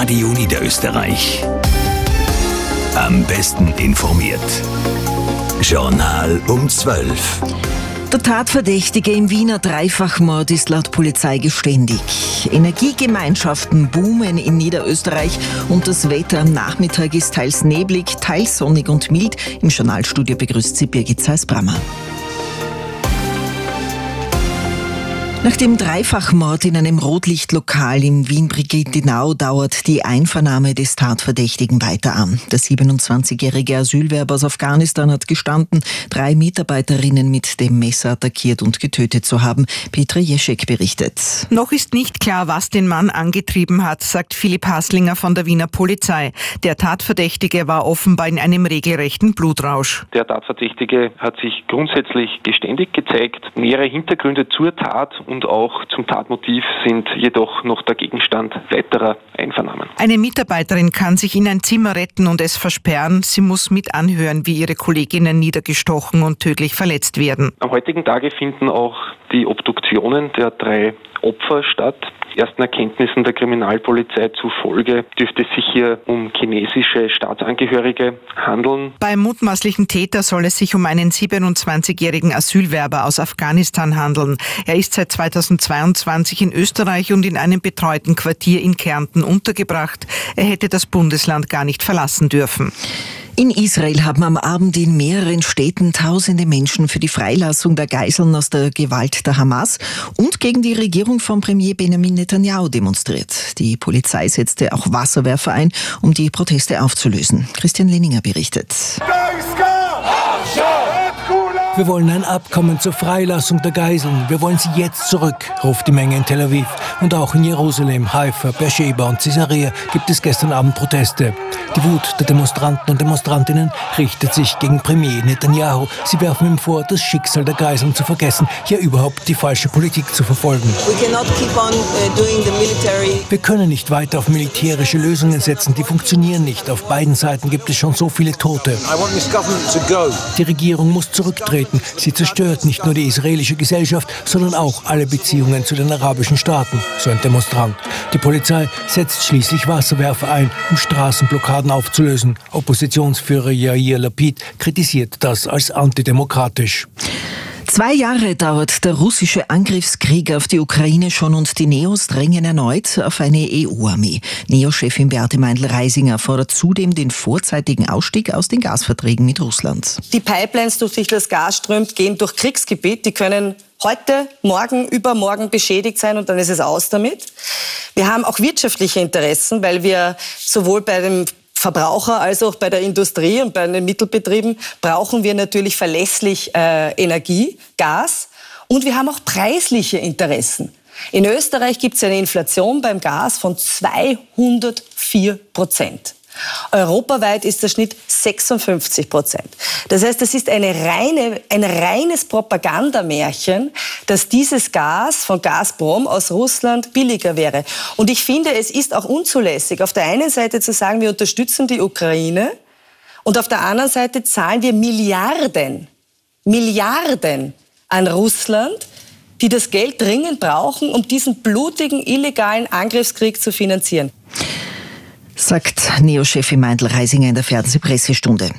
Radio Niederösterreich. Am besten informiert. Journal um 12. Der Tatverdächtige im Wiener Dreifachmord ist laut Polizei geständig. Energiegemeinschaften boomen in Niederösterreich und das Wetter am Nachmittag ist teils neblig, teils sonnig und mild. Im Journalstudio begrüßt sie Birgit Zeiss-Brammer. Nach dem Dreifachmord in einem Rotlichtlokal in Wien-Brigittenau dauert die Einvernahme des Tatverdächtigen weiter an. Der 27-jährige Asylwerber aus Afghanistan hat gestanden, drei Mitarbeiterinnen mit dem Messer attackiert und getötet zu haben. Petra Jeschek berichtet. Noch ist nicht klar, was den Mann angetrieben hat, sagt Philipp Haslinger von der Wiener Polizei. Der Tatverdächtige war offenbar in einem regelrechten Blutrausch. Der Tatverdächtige hat sich grundsätzlich geständig gezeigt. Mehrere Hintergründe zur Tat und auch zum Tatmotiv sind jedoch noch der Gegenstand weiterer Einvernahmen. Eine Mitarbeiterin kann sich in ein Zimmer retten und es versperren. Sie muss mit anhören, wie ihre Kolleginnen niedergestochen und tödlich verletzt werden. Am heutigen Tage finden auch die Obduktionen der drei Opfer statt. Ersten Erkenntnissen der Kriminalpolizei zufolge dürfte es sich hier um chinesische Staatsangehörige handeln. Beim mutmaßlichen Täter soll es sich um einen 27-jährigen Asylwerber aus Afghanistan handeln. Er ist seit 2022 in Österreich und in einem betreuten Quartier in Kärnten untergebracht. Er hätte das Bundesland gar nicht verlassen dürfen. In Israel haben am Abend in mehreren Städten tausende Menschen für die Freilassung der Geiseln aus der Gewalt der Hamas und gegen die Regierung von Premier Benjamin Netanyahu demonstriert. Die Polizei setzte auch Wasserwerfer ein, um die Proteste aufzulösen. Christian Leninger berichtet. Wir wollen ein Abkommen zur Freilassung der Geiseln. Wir wollen sie jetzt zurück, ruft die Menge in Tel Aviv. Und auch in Jerusalem, Haifa, Beersheba und Caesarea gibt es gestern Abend Proteste. Die Wut der Demonstranten und Demonstrantinnen richtet sich gegen Premier Netanyahu. Sie werfen ihm vor, das Schicksal der Geiseln zu vergessen, hier überhaupt die falsche Politik zu verfolgen. On, uh, Wir können nicht weiter auf militärische Lösungen setzen, die funktionieren nicht. Auf beiden Seiten gibt es schon so viele Tote. Die Regierung muss zurücktreten. Sie zerstört nicht nur die israelische Gesellschaft, sondern auch alle Beziehungen zu den arabischen Staaten, so ein Demonstrant. Die Polizei setzt schließlich Wasserwerfer ein, um Straßenblockaden aufzulösen. Oppositionsführer Yair Lapid kritisiert das als antidemokratisch. Zwei Jahre dauert der russische Angriffskrieg auf die Ukraine schon und die Neos drängen erneut auf eine EU-Armee. Neo-Chefin Beate Meindl-Reisinger fordert zudem den vorzeitigen Ausstieg aus den Gasverträgen mit Russland. Die Pipelines, durch die das Gas strömt, gehen durch Kriegsgebiet. Die können heute, morgen, übermorgen beschädigt sein und dann ist es aus damit. Wir haben auch wirtschaftliche Interessen, weil wir sowohl bei dem Verbraucher als auch bei der Industrie und bei den Mittelbetrieben brauchen wir natürlich verlässlich äh, Energie, Gas und wir haben auch preisliche Interessen. In Österreich gibt es eine Inflation beim Gas von 204 Prozent. Europaweit ist der Schnitt 56 Prozent. Das heißt, es ist eine reine, ein reines Propagandamärchen, dass dieses Gas von Gazprom aus Russland billiger wäre. Und ich finde, es ist auch unzulässig, auf der einen Seite zu sagen, wir unterstützen die Ukraine und auf der anderen Seite zahlen wir Milliarden, Milliarden an Russland, die das Geld dringend brauchen, um diesen blutigen, illegalen Angriffskrieg zu finanzieren sagt Neo-Chefin Meindl-Reisinger in der Fernsehpressestunde.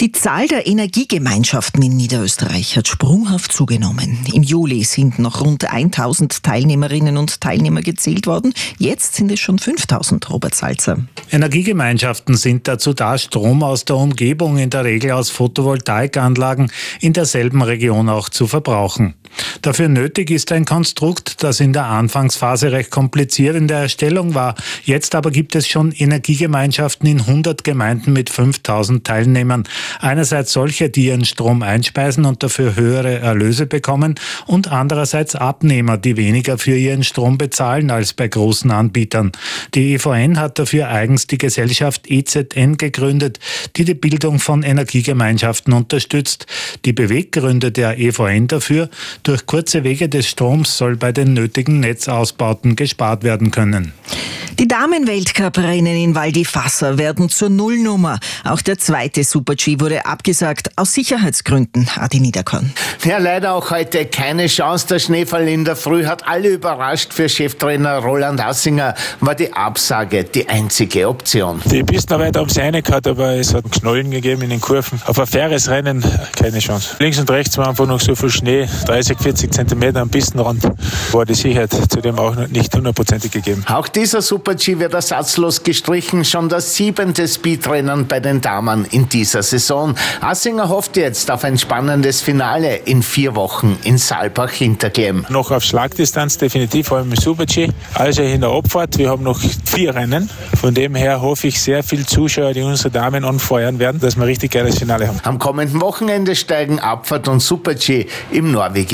Die Zahl der Energiegemeinschaften in Niederösterreich hat sprunghaft zugenommen. Im Juli sind noch rund 1000 Teilnehmerinnen und Teilnehmer gezählt worden. Jetzt sind es schon 5000, Robert Salzer. Energiegemeinschaften sind dazu da, Strom aus der Umgebung, in der Regel aus Photovoltaikanlagen, in derselben Region auch zu verbrauchen. Dafür nötig ist ein Konstrukt, das in der Anfangsphase recht kompliziert in der Erstellung war. Jetzt aber gibt es schon Energiegemeinschaften in 100 Gemeinden mit 5000 Teilnehmern. Einerseits solche, die ihren Strom einspeisen und dafür höhere Erlöse bekommen und andererseits Abnehmer, die weniger für ihren Strom bezahlen als bei großen Anbietern. Die EVN hat dafür eigens die Gesellschaft EZN gegründet, die die Bildung von Energiegemeinschaften unterstützt. Die Beweggründe der EVN dafür, durch kurze Wege des Stroms soll bei den nötigen Netzausbauten gespart werden können. Die Damenweltcuprennen in Val di Fassa werden zur Nullnummer. Auch der zweite Super-G wurde abgesagt, aus Sicherheitsgründen, Adi Niederkorn. Ja, leider auch heute keine Chance. Der Schneefall in der Früh hat alle überrascht. Für Cheftrainer Roland Hassinger war die Absage die einzige Option. Die Pistenarbeit haben sie eine gehabt, aber es hat Knollen gegeben in den Kurven. Auf ein faires Rennen keine Chance. Links und rechts war einfach noch so viel Schnee, 30, 40 Zentimeter am Pistenrand, war die Sicherheit zudem auch nicht hundertprozentig gegeben. Auch dieser Super-G wird ersatzlos gestrichen. Schon das siebente Speedrennen bei den Damen in dieser Saison. Hassinger hofft jetzt auf ein spannendes Finale in vier Wochen in Saalbach-Hinterklemm. Noch auf Schlagdistanz definitiv, vor allem im Super-G. Also in der Abfahrt, wir haben noch vier Rennen. Von dem her hoffe ich sehr viel Zuschauer, die unsere Damen anfeuern werden, dass wir richtig geiles Finale haben. Am kommenden Wochenende steigen Abfahrt und Super-G im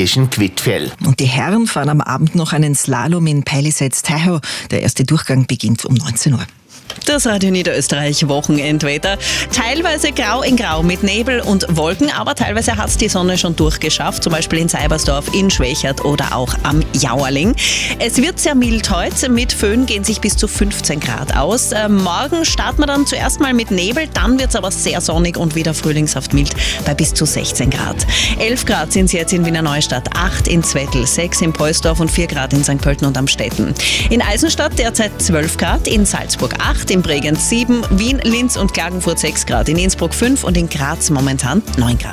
norwegischen Quidfjell. Und die Herren fahren am Abend noch einen Slalom in Palisades Tahoe. Der erste Durchgang beginnt um 19 Uhr. Das Radio Niederösterreich Wochenendwetter. Teilweise grau in grau mit Nebel und Wolken, aber teilweise hat es die Sonne schon durchgeschafft, zum Beispiel in Seibersdorf, in Schwächert oder auch am Jauerling. Es wird sehr mild heute, mit Föhn gehen sich bis zu 15 Grad aus. Äh, morgen starten wir dann zuerst mal mit Nebel, dann wird es aber sehr sonnig und wieder frühlingshaft mild bei bis zu 16 Grad. 11 Grad sind es jetzt in Wiener Neustadt, 8 in Zwettl, 6 in Poisdorf und 4 Grad in St. Pölten und Amstetten. In Eisenstadt derzeit 12 Grad, in Salzburg 8, in Bregenz 7, Wien, Linz und Klagenfurt 6 Grad, in Innsbruck 5 und in Graz momentan 9 Grad.